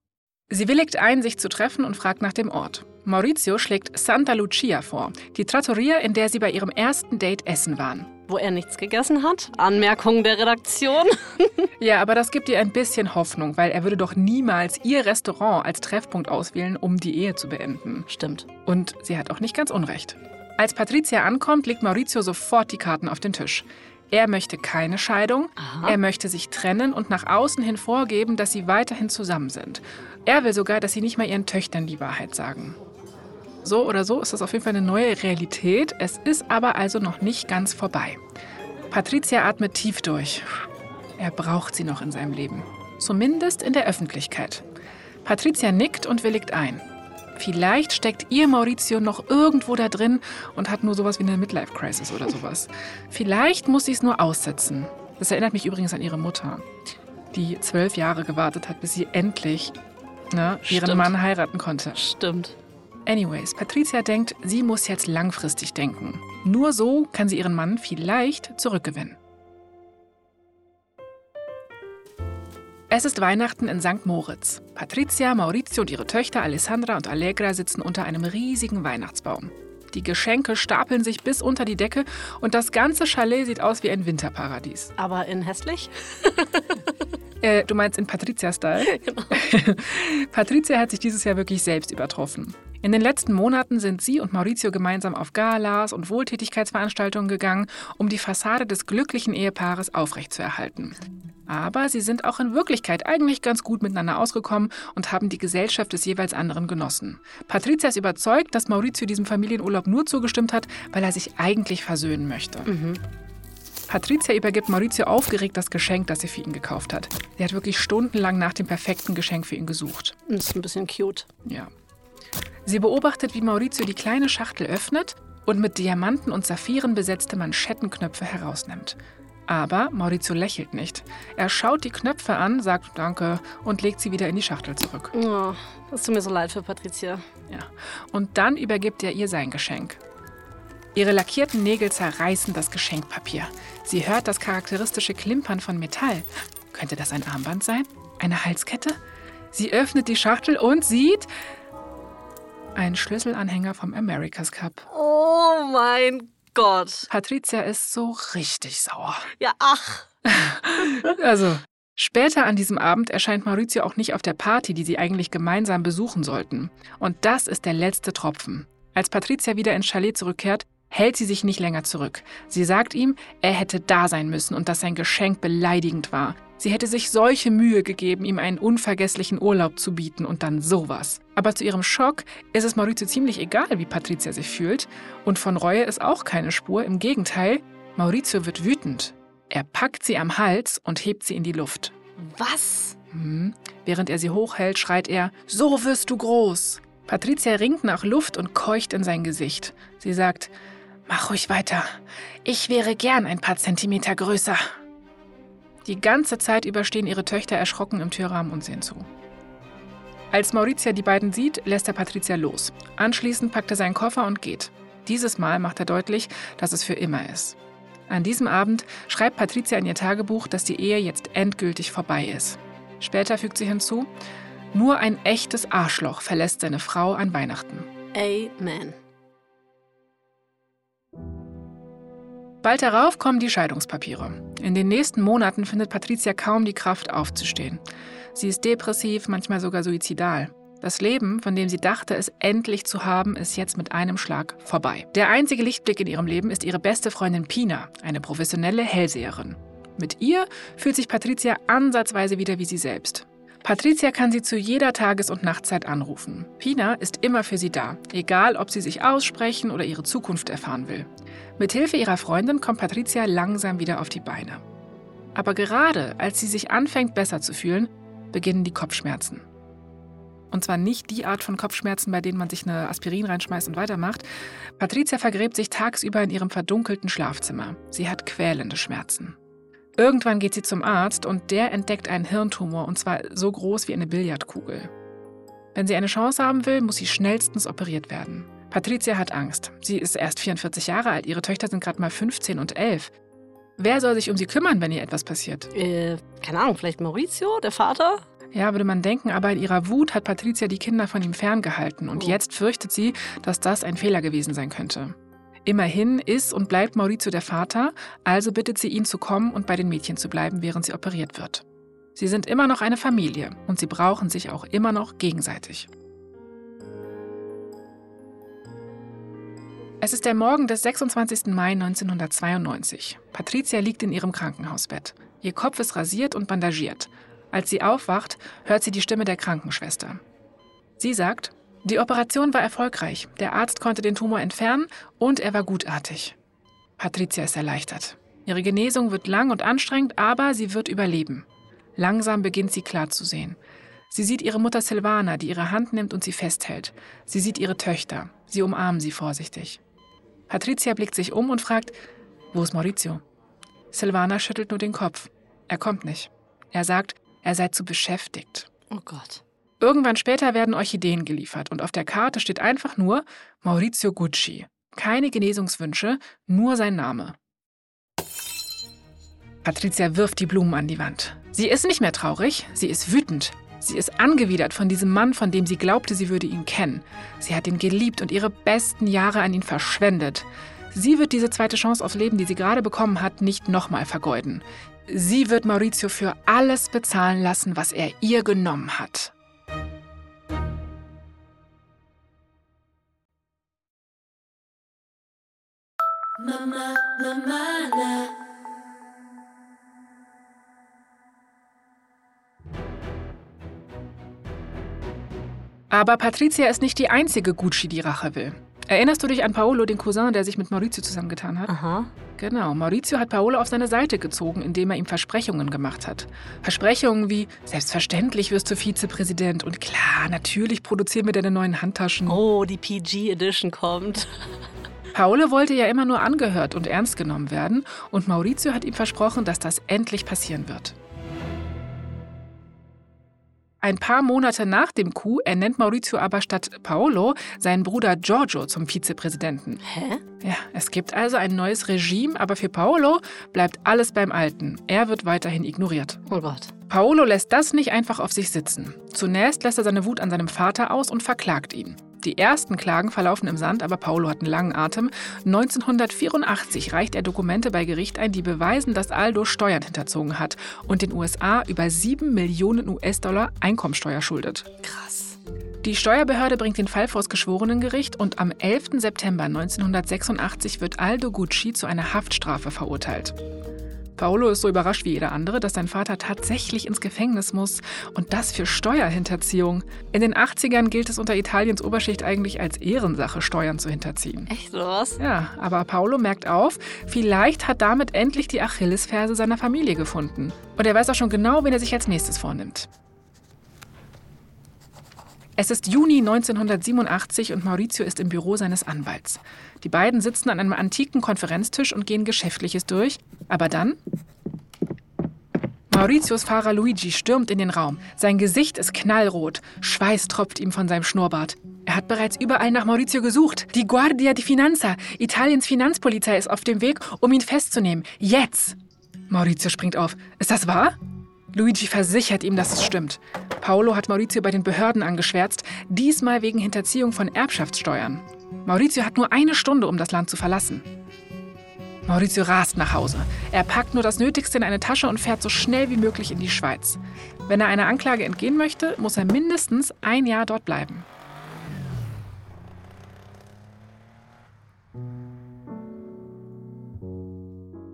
Sie willigt ein, sich zu treffen und fragt nach dem Ort. Maurizio schlägt Santa Lucia vor, die Trattoria, in der sie bei ihrem ersten Date essen waren. Wo er nichts gegessen hat. Anmerkungen der Redaktion. Ja, aber das gibt ihr ein bisschen Hoffnung, weil er würde doch niemals ihr Restaurant als Treffpunkt auswählen, um die Ehe zu beenden. Stimmt. Und sie hat auch nicht ganz unrecht. Als Patricia ankommt, legt Maurizio sofort die Karten auf den Tisch. Er möchte keine Scheidung, Aha. er möchte sich trennen und nach außen hin vorgeben, dass sie weiterhin zusammen sind. Er will sogar, dass sie nicht mal ihren Töchtern die Wahrheit sagen. So oder so ist das auf jeden Fall eine neue Realität. Es ist aber also noch nicht ganz vorbei. Patricia atmet tief durch. Er braucht sie noch in seinem Leben. Zumindest in der Öffentlichkeit. Patricia nickt und willigt ein. Vielleicht steckt ihr Maurizio noch irgendwo da drin und hat nur sowas wie eine Midlife-Crisis oder sowas. Vielleicht muss sie es nur aussetzen. Das erinnert mich übrigens an ihre Mutter, die zwölf Jahre gewartet hat, bis sie endlich ne, ihren. Mann heiraten konnte. Stimmt. Anyways, Patricia denkt, sie muss jetzt langfristig denken. Nur so kann sie ihren Mann vielleicht zurückgewinnen. Es ist Weihnachten in St. Moritz. Patricia, Maurizio und ihre Töchter Alessandra und Allegra sitzen unter einem riesigen Weihnachtsbaum. Die Geschenke stapeln sich bis unter die Decke und das ganze Chalet sieht aus wie ein Winterparadies. Aber in hässlich? Äh, du meinst in Patricia-Style? Patricia hat sich dieses Jahr wirklich selbst übertroffen. In den letzten Monaten sind sie und Maurizio gemeinsam auf Galas und Wohltätigkeitsveranstaltungen gegangen, um die Fassade des glücklichen Ehepaares aufrechtzuerhalten. Aber sie sind auch in Wirklichkeit eigentlich ganz gut miteinander ausgekommen und haben die Gesellschaft des jeweils anderen genossen. Patricia ist überzeugt, dass Maurizio diesem Familienurlaub nur zugestimmt hat, weil er sich eigentlich versöhnen möchte. Patricia übergibt Maurizio aufgeregt das Geschenk, das sie für ihn gekauft hat. Sie hat wirklich stundenlang nach dem perfekten Geschenk für ihn gesucht. Das ist ein bisschen cute. Ja. Sie beobachtet, wie Maurizio die kleine Schachtel öffnet und mit Diamanten und Saphiren besetzte Manschettenknöpfe herausnimmt. Aber Maurizio lächelt nicht. Er schaut die Knöpfe an, sagt Danke und legt sie wieder in die Schachtel zurück. Oh, das tut mir so leid für Patricia. Ja. Und dann übergibt er ihr sein Geschenk. Ihre lackierten Nägel zerreißen das Geschenkpapier. Sie hört das charakteristische Klimpern von Metall. Könnte das ein Armband sein? Eine Halskette? Sie öffnet die Schachtel und sieht einen Schlüsselanhänger vom America's Cup. Oh mein Gott. Patricia ist so richtig sauer. Ja, ach. Also, später an diesem Abend erscheint Maurizio auch nicht auf der Party, die sie eigentlich gemeinsam besuchen sollten. Und das ist der letzte Tropfen. Als Patricia wieder ins Chalet zurückkehrt, hält sie sich nicht länger zurück. Sie sagt ihm, er hätte da sein müssen und dass sein Geschenk beleidigend war. Sie hätte sich solche Mühe gegeben, ihm einen unvergesslichen Urlaub zu bieten und dann sowas. Aber zu ihrem Schock ist es Maurizio ziemlich egal, wie Patricia sich fühlt. Und von Reue ist auch keine Spur. Im Gegenteil, Maurizio wird wütend. Er packt sie am Hals und hebt sie in die Luft. Was? Hm. Während er sie hochhält, schreit er, so wirst du groß. Patricia ringt nach Luft und keucht in sein Gesicht. Sie sagt, mach ruhig weiter. Ich wäre gern ein paar Zentimeter größer. Die ganze Zeit über stehen ihre Töchter erschrocken im Türrahmen und sehen zu. Als Maurizia die beiden sieht, lässt er Patricia los. Anschließend packt er seinen Koffer und geht. Dieses Mal macht er deutlich, dass es für immer ist. An diesem Abend schreibt Patricia in ihr Tagebuch, dass die Ehe jetzt endgültig vorbei ist. Später fügt sie hinzu, nur ein echtes Arschloch verlässt seine Frau an Weihnachten. Amen. Bald darauf kommen die Scheidungspapiere. In den nächsten Monaten findet Patricia kaum die Kraft aufzustehen. Sie ist depressiv, manchmal sogar suizidal. Das Leben, von dem sie dachte, es endlich zu haben, ist jetzt mit einem Schlag vorbei. Der einzige Lichtblick in ihrem Leben ist ihre beste Freundin Pina, eine professionelle Hellseherin. Mit ihr fühlt sich Patricia ansatzweise wieder wie sie selbst. Patricia kann sie zu jeder Tages- und Nachtzeit anrufen. Pina ist immer für sie da, egal ob sie sich aussprechen oder ihre Zukunft erfahren will. Mithilfe ihrer Freundin kommt Patricia langsam wieder auf die Beine. Aber gerade als sie sich anfängt, besser zu fühlen, beginnen die Kopfschmerzen. Und zwar nicht die Art von Kopfschmerzen, bei denen man sich eine Aspirin reinschmeißt und weitermacht. Patricia vergräbt sich tagsüber in ihrem verdunkelten Schlafzimmer. Sie hat quälende Schmerzen. Irgendwann geht sie zum Arzt und der entdeckt einen Hirntumor und zwar so groß wie eine Billardkugel. Wenn sie eine Chance haben will, muss sie schnellstens operiert werden. Patricia hat Angst. Sie ist erst 44 Jahre alt, ihre Töchter sind gerade mal 15 und 11. Wer soll sich um sie kümmern, wenn ihr etwas passiert? Äh, keine Ahnung, vielleicht Maurizio, der Vater? Ja, würde man denken, aber in ihrer Wut hat Patricia die Kinder von ihm ferngehalten und Oh. jetzt fürchtet sie, dass das ein Fehler gewesen sein könnte. Immerhin ist und bleibt Maurizio der Vater, also bittet sie ihn zu kommen und bei den Mädchen zu bleiben, während sie operiert wird. Sie sind immer noch eine Familie und sie brauchen sich auch immer noch gegenseitig. Es ist der Morgen des 26. Mai 1992. Patricia liegt in ihrem Krankenhausbett. Ihr Kopf ist rasiert und bandagiert. Als sie aufwacht, hört sie die Stimme der Krankenschwester. Sie sagt, die Operation war erfolgreich. Der Arzt konnte den Tumor entfernen und er war gutartig. Patricia ist erleichtert. Ihre Genesung wird lang und anstrengend, aber sie wird überleben. Langsam beginnt sie klar zu sehen. Sie sieht ihre Mutter Silvana, die ihre Hand nimmt und sie festhält. Sie sieht ihre Töchter. Sie umarmen sie vorsichtig. Patricia blickt sich um und fragt, wo ist Maurizio? Silvana schüttelt nur den Kopf. Er kommt nicht. Er sagt, er sei zu beschäftigt. Oh Gott. Irgendwann später werden Orchideen geliefert und auf der Karte steht einfach nur Maurizio Gucci. Keine Genesungswünsche, nur sein Name. Patricia wirft die Blumen an die Wand. Sie ist nicht mehr traurig, sie ist wütend. Sie ist angewidert von diesem Mann, von dem sie glaubte, sie würde ihn kennen. Sie hat ihn geliebt und ihre besten Jahre an ihn verschwendet. Sie wird diese zweite Chance aufs Leben, die sie gerade bekommen hat, nicht nochmal vergeuden. Sie wird Maurizio für alles bezahlen lassen, was er ihr genommen hat. Mama, Mama, Aber Patricia ist nicht die einzige Gucci, die Rache will. Erinnerst du dich an Paolo, den Cousin, der sich mit Maurizio zusammengetan hat? Aha. Genau, Maurizio hat Paolo auf seine Seite gezogen, indem er ihm Versprechungen gemacht hat. Versprechungen wie, selbstverständlich wirst du Vizepräsident und klar, natürlich produzieren wir deine neuen Handtaschen. Oh, die PG Edition kommt. Paolo wollte ja immer nur angehört und ernst genommen werden und Maurizio hat ihm versprochen, dass das endlich passieren wird. Ein paar Monate nach dem Coup ernennt Maurizio aber statt Paolo seinen Bruder Giorgio zum Vizepräsidenten. Hä? Ja, es gibt also ein neues Regime, aber für Paolo bleibt alles beim Alten. Er wird weiterhin ignoriert. Oh Gott. Paolo lässt das nicht einfach auf sich sitzen. Zunächst lässt er seine Wut an seinem Vater aus und verklagt ihn. Die ersten Klagen verlaufen im Sand, aber Paolo hat einen langen Atem. 1984 reicht er Dokumente bei Gericht ein, die beweisen, dass Aldo Steuern hinterzogen hat und den USA über 7 Millionen US-Dollar Einkommensteuer schuldet. Krass. Die Steuerbehörde bringt den Fall vors Geschworenengericht und am 11. September 1986 wird Aldo Gucci zu einer Haftstrafe verurteilt. Paolo ist so überrascht wie jeder andere, dass sein Vater tatsächlich ins Gefängnis muss und das für Steuerhinterziehung. In den 80ern gilt es unter Italiens Oberschicht eigentlich als Ehrensache, Steuern zu hinterziehen. Echt was? Ja, aber Paolo merkt auf, vielleicht hat damit endlich die Achillesferse seiner Familie gefunden. Und er weiß auch schon genau, wen er sich als nächstes vornimmt. Es ist Juni 1987 und Maurizio ist im Büro seines Anwalts. Die beiden sitzen an einem antiken Konferenztisch und gehen Geschäftliches durch. Aber dann. Mauritius Fahrer Luigi stürmt in den Raum. Sein Gesicht ist knallrot. Schweiß tropft ihm von seinem Schnurrbart. Er hat bereits überall nach Maurizio gesucht. Die Guardia di Finanza, Italiens Finanzpolizei, ist auf dem Weg, um ihn festzunehmen. Jetzt! Maurizio springt auf. Ist das wahr? Luigi versichert ihm, dass es stimmt. Paolo hat Maurizio bei den Behörden angeschwärzt, diesmal wegen Hinterziehung von Erbschaftssteuern. Maurizio hat nur eine Stunde, um das Land zu verlassen. Maurizio rast nach Hause. Er packt nur das Nötigste in eine Tasche und fährt so schnell wie möglich in die Schweiz. Wenn er einer Anklage entgehen möchte, muss er mindestens ein Jahr dort bleiben.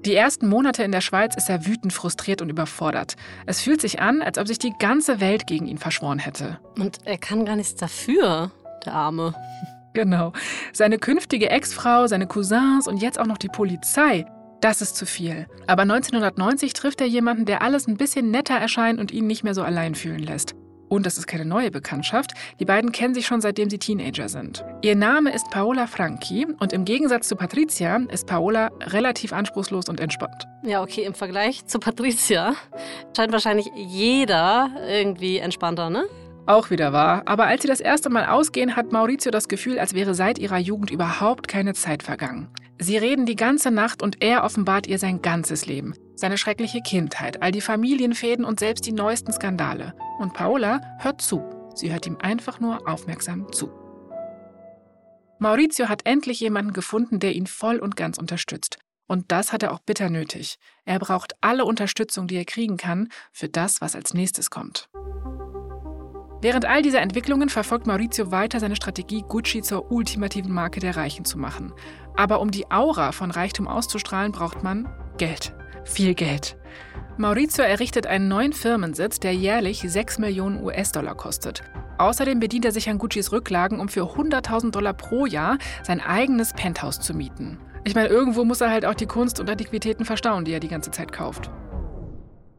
Die ersten Monate in der Schweiz ist er wütend, frustriert und überfordert. Es fühlt sich an, als ob sich die ganze Welt gegen ihn verschworen hätte. Und er kann gar nichts dafür, der Arme. Genau. Seine künftige Ex-Frau, seine Cousins und jetzt auch noch die Polizei. Das ist zu viel. Aber 1990 trifft er jemanden, der alles ein bisschen netter erscheint und ihn nicht mehr so allein fühlen lässt. Und das ist keine neue Bekanntschaft. Die beiden kennen sich schon seitdem sie Teenager sind. Ihr Name ist Paola Franchi und im Gegensatz zu Patricia ist Paola relativ anspruchslos und entspannt. Ja, okay, im Vergleich zu Patricia scheint wahrscheinlich jeder irgendwie entspannter, ne? Auch wieder wahr. Aber als sie das erste Mal ausgehen, hat Maurizio das Gefühl, als wäre seit ihrer Jugend überhaupt keine Zeit vergangen. Sie reden die ganze Nacht und er offenbart ihr sein ganzes Leben. Seine schreckliche Kindheit, all die Familienfäden und selbst die neuesten Skandale. Und Paola hört zu. Sie hört ihm einfach nur aufmerksam zu. Maurizio hat endlich jemanden gefunden, der ihn voll und ganz unterstützt. Und das hat er auch bitter nötig. Er braucht alle Unterstützung, die er kriegen kann, für das, was als nächstes kommt. Während all dieser Entwicklungen verfolgt Maurizio weiter seine Strategie, Gucci zur ultimativen Marke der Reichen zu machen. Aber um die Aura von Reichtum auszustrahlen, braucht man Geld. Viel Geld. Maurizio errichtet einen neuen Firmensitz, der jährlich 6 Millionen US-Dollar kostet. Außerdem bedient er sich an Guccis Rücklagen, um für 100.000 Dollar pro Jahr sein eigenes Penthouse zu mieten. Ich meine, irgendwo muss er halt auch die Kunst und Antiquitäten verstauen, die er die ganze Zeit kauft.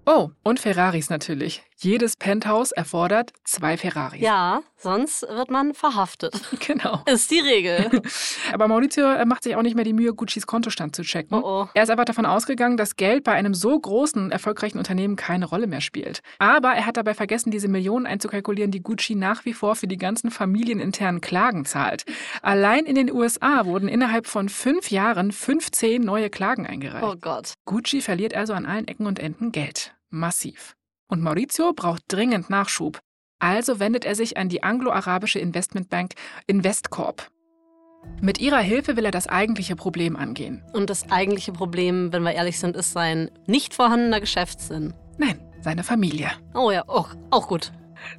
Oh, und Ferraris natürlich. Jedes Penthouse erfordert zwei Ferraris. Ja, sonst wird man verhaftet. Genau. Ist die Regel. Aber Maurizio äh, macht sich auch nicht mehr die Mühe, Guccis Kontostand zu checken. Oh oh. Er ist einfach davon ausgegangen, dass Geld bei einem so großen, erfolgreichen Unternehmen keine Rolle mehr spielt. Aber er hat dabei vergessen, diese Millionen einzukalkulieren, die Gucci nach wie vor für die ganzen familieninternen Klagen zahlt. Allein in den USA wurden innerhalb von fünf Jahren 15 neue Klagen eingereicht. Oh Gott. Gucci verliert also an allen Ecken und Enden Geld. Massiv. Und Maurizio braucht dringend Nachschub. Also wendet er sich an die anglo-arabische Investmentbank Investcorp. Mit ihrer Hilfe will er das eigentliche Problem angehen. Und das eigentliche Problem, wenn wir ehrlich sind, ist sein nicht vorhandener Geschäftssinn. Nein, seine Familie. Oh ja, auch, auch gut.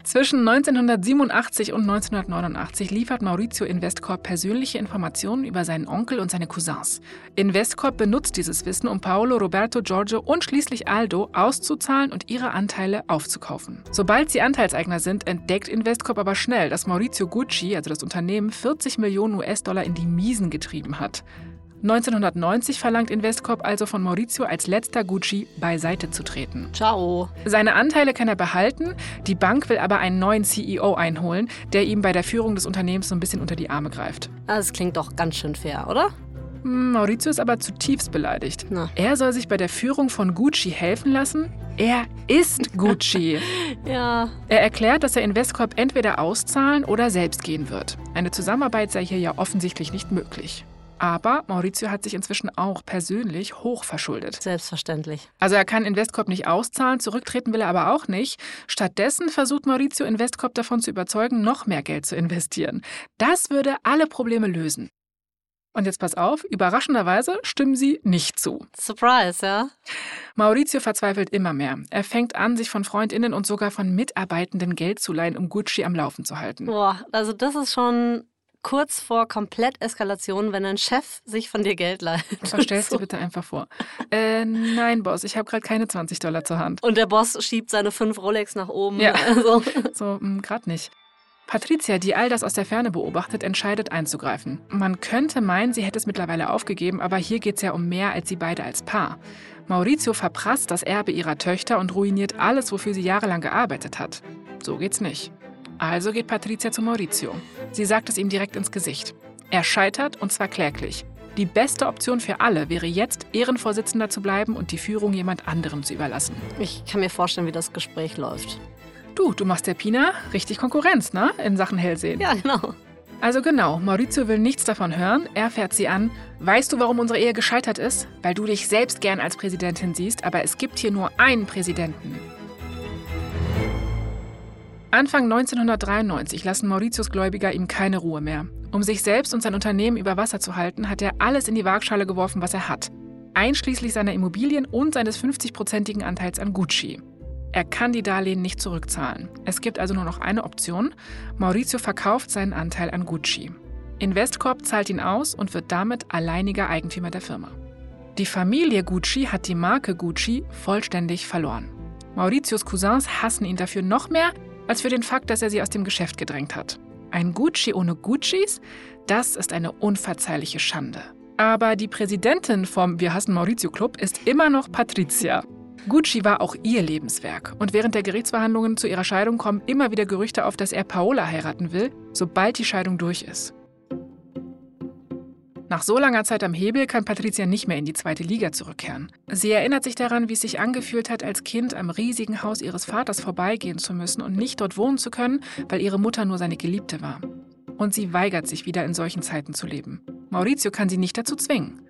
Zwischen 1987 und 1989 liefert Maurizio Investcorp persönliche Informationen über seinen Onkel und seine Cousins. Investcorp benutzt dieses Wissen, um Paolo, Roberto, Giorgio und schließlich Aldo auszuzahlen und ihre Anteile aufzukaufen. Sobald sie Anteilseigner sind, entdeckt Investcorp aber schnell, dass Maurizio Gucci, also das Unternehmen, 40 Millionen US-Dollar in die Miesen getrieben hat. 1990 verlangt Investcorp also von Maurizio als letzter Gucci beiseite zu treten. Ciao. Seine Anteile kann er behalten, die Bank will aber einen neuen CEO einholen, der ihm bei der Führung des Unternehmens so ein bisschen unter die Arme greift. Das klingt doch ganz schön fair, oder? Hm, Maurizio ist aber zutiefst beleidigt. Na. Er soll sich bei der Führung von Gucci helfen lassen? Er ist Gucci. Ja. er erklärt, dass er Investcorp entweder auszahlen oder selbst gehen wird. Eine Zusammenarbeit sei hier ja offensichtlich nicht möglich. Aber Maurizio hat sich inzwischen auch persönlich hoch verschuldet. Selbstverständlich. Also er kann Investcorp nicht auszahlen, zurücktreten will er aber auch nicht. Stattdessen versucht Maurizio Investcorp davon zu überzeugen, noch mehr Geld zu investieren. Das würde alle Probleme lösen. Und jetzt pass auf, überraschenderweise stimmen sie nicht zu. Surprise, ja? Maurizio verzweifelt immer mehr. Er fängt an, sich von Freundinnen und sogar von Mitarbeitenden Geld zu leihen, um Gucci am Laufen zu halten. Boah, also das ist schon kurz vor Kompletteskalation, wenn ein Chef sich von dir Geld leiht. Verstellst dir bitte einfach vor. Äh, nein, Boss, ich habe gerade keine 20 Dollar zur Hand. Und der Boss schiebt seine fünf Rolex nach oben. Ja. Also, So, gerade nicht. Patricia, die all das aus der Ferne beobachtet, entscheidet einzugreifen. Man könnte meinen, sie hätte es mittlerweile aufgegeben, aber hier geht es ja um mehr als sie beide als Paar. Maurizio verprasst das Erbe ihrer Töchter und ruiniert alles, wofür sie jahrelang gearbeitet hat. So geht's nicht. Also geht Patricia zu Maurizio. Sie sagt es ihm direkt ins Gesicht. Er scheitert und zwar kläglich. Die beste Option für alle wäre jetzt, Ehrenvorsitzender zu bleiben und die Führung jemand anderem zu überlassen. ich kann mir vorstellen, wie das Gespräch läuft. Du, du machst der Pina richtig Konkurrenz, ne? In Sachen Hellsehen. Ja, genau. Also genau, Maurizio will nichts davon hören. Er fährt sie an. Weißt du, warum unsere Ehe gescheitert ist? Weil du dich selbst gern als Präsidentin siehst, aber es gibt hier nur einen Präsidenten. Anfang 1993 lassen Mauritius Gläubiger ihm keine Ruhe mehr. Um sich selbst und sein Unternehmen über Wasser zu halten, hat er alles in die Waagschale geworfen, was er hat. Einschließlich seiner Immobilien und seines 50-prozentigen Anteils an Gucci. Er kann die Darlehen nicht zurückzahlen. Es gibt also nur noch eine Option. Maurizio verkauft seinen Anteil an Gucci. Investcorp zahlt ihn aus und wird damit alleiniger Eigentümer der Firma. Die Familie Gucci hat die Marke Gucci vollständig verloren. Mauritius Cousins hassen ihn dafür noch mehr als für den Fakt, dass er sie aus dem Geschäft gedrängt hat. Ein Gucci ohne Guccis? Das ist eine unverzeihliche Schande. Aber die Präsidentin vom Wir hassen Maurizio Club ist immer noch Patricia. Gucci war auch ihr Lebenswerk. Und während der Gerichtsverhandlungen zu ihrer Scheidung kommen immer wieder Gerüchte auf, dass er Paola heiraten will, sobald die Scheidung durch ist. Nach so langer Zeit am Hebel kann Patricia nicht mehr in die zweite Liga zurückkehren. Sie erinnert sich daran, wie es sich angefühlt hat, als Kind am riesigen Haus ihres Vaters vorbeigehen zu müssen und nicht dort wohnen zu können, weil ihre Mutter nur seine Geliebte war. Und sie weigert sich wieder in solchen Zeiten zu leben. Maurizio kann sie nicht dazu zwingen.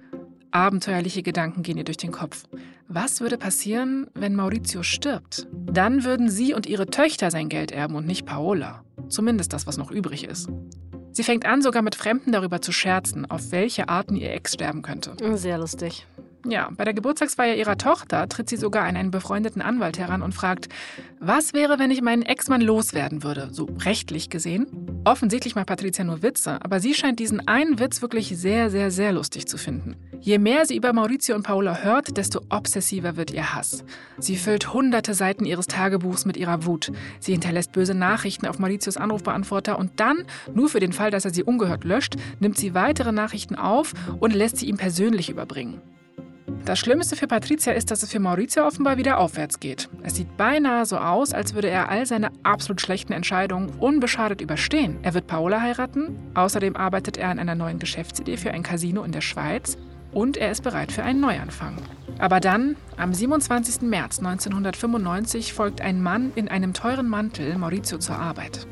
Abenteuerliche Gedanken gehen ihr durch den Kopf. Was würde passieren, wenn Maurizio stirbt? Dann würden sie und ihre Töchter sein Geld erben und nicht Paola. Zumindest das, was noch übrig ist. Sie fängt an, sogar mit Fremden darüber zu scherzen, auf welche Arten ihr Ex sterben könnte. Sehr lustig. Ja, bei der Geburtstagsfeier ihrer Tochter tritt sie sogar an einen befreundeten Anwalt heran und fragt, was wäre, wenn ich meinen Ex-Mann loswerden würde, so rechtlich gesehen? Offensichtlich macht Patricia nur Witze, aber sie scheint diesen einen Witz wirklich sehr, sehr, sehr lustig zu finden. Je mehr sie über Maurizio und Paola hört, desto obsessiver wird ihr Hass. Sie füllt hunderte Seiten ihres Tagebuchs mit ihrer Wut. Sie hinterlässt böse Nachrichten auf Mauritius Anrufbeantworter und dann, nur für den Fall, dass er sie ungehört löscht, nimmt sie weitere Nachrichten auf und lässt sie ihm persönlich überbringen. Das Schlimmste für Patricia ist, dass es für Maurizio offenbar wieder aufwärts geht. Es sieht beinahe so aus, als würde er all seine absolut schlechten Entscheidungen unbeschadet überstehen. Er wird Paola heiraten, außerdem arbeitet er an einer neuen Geschäftsidee für ein Casino in der Schweiz und er ist bereit für einen Neuanfang. Aber dann, am 27. März 1995, folgt ein Mann in einem teuren Mantel Maurizio zur Arbeit.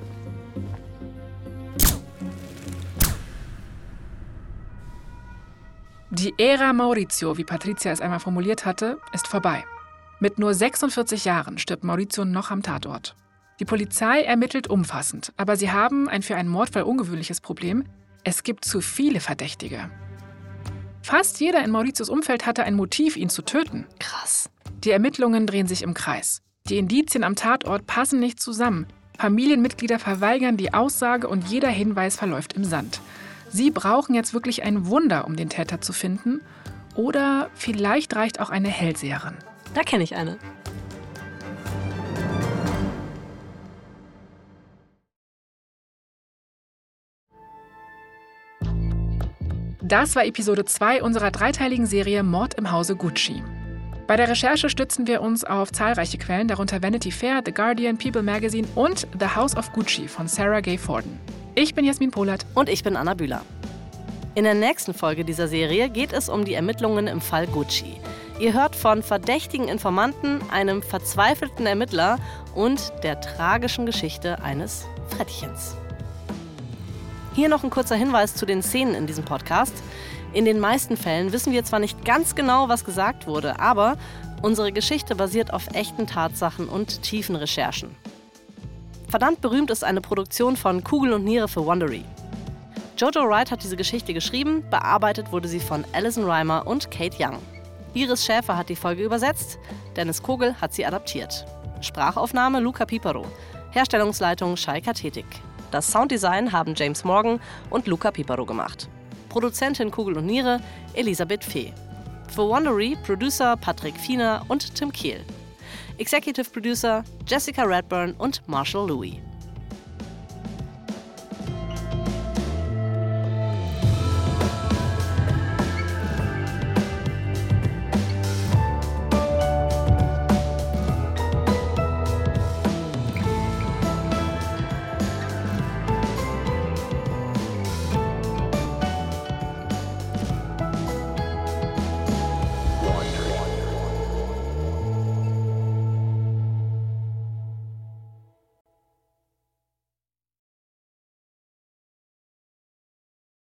Die Ära Maurizio, wie Patricia es einmal formuliert hatte, ist vorbei. Mit nur 46 Jahren stirbt Maurizio noch am Tatort. Die Polizei ermittelt umfassend, aber sie haben ein für einen Mordfall ungewöhnliches Problem. Es gibt zu viele Verdächtige. Fast jeder in Mauritius Umfeld hatte ein Motiv, ihn zu töten. Krass. Die Ermittlungen drehen sich im Kreis. Die Indizien am Tatort passen nicht zusammen. Familienmitglieder verweigern die Aussage und jeder Hinweis verläuft im Sand. Sie brauchen jetzt wirklich ein Wunder, um den Täter zu finden. Oder vielleicht reicht auch eine Hellseherin. Da kenne ich eine. Das war Episode 2 unserer dreiteiligen Serie Mord im Hause Gucci. Bei der Recherche stützen wir uns auf zahlreiche Quellen, darunter Vanity Fair, The Guardian, People Magazine und The House of Gucci von Sarah Gay Forden. Ich bin Jasmin Polat. Und ich bin Anna Bühler. In der nächsten Folge dieser Serie geht es um die Ermittlungen im Fall Gucci. Ihr hört von verdächtigen Informanten, einem verzweifelten Ermittler und der tragischen Geschichte eines Frettchens. Hier noch ein kurzer Hinweis zu den Szenen in diesem Podcast. In den meisten Fällen wissen wir zwar nicht ganz genau, was gesagt wurde, aber unsere Geschichte basiert auf echten Tatsachen und tiefen Recherchen. Verdammt berühmt ist eine Produktion von Kugel und Niere für Wondery. Jojo Wright hat diese Geschichte geschrieben, bearbeitet wurde sie von Alison Reimer und Kate Young. Iris Schäfer hat die Folge übersetzt, Dennis Kogel hat sie adaptiert. Sprachaufnahme Luca Pipero, Herstellungsleitung Shai Kathetik. Das Sounddesign haben James Morgan und Luca Pipero gemacht. Produzentin Kugel und Niere Elisabeth Fee. Für Wondery Producer Patrick Fiener und Tim Kehl. Executive Producer Jessica Redburn und Marshall Louis.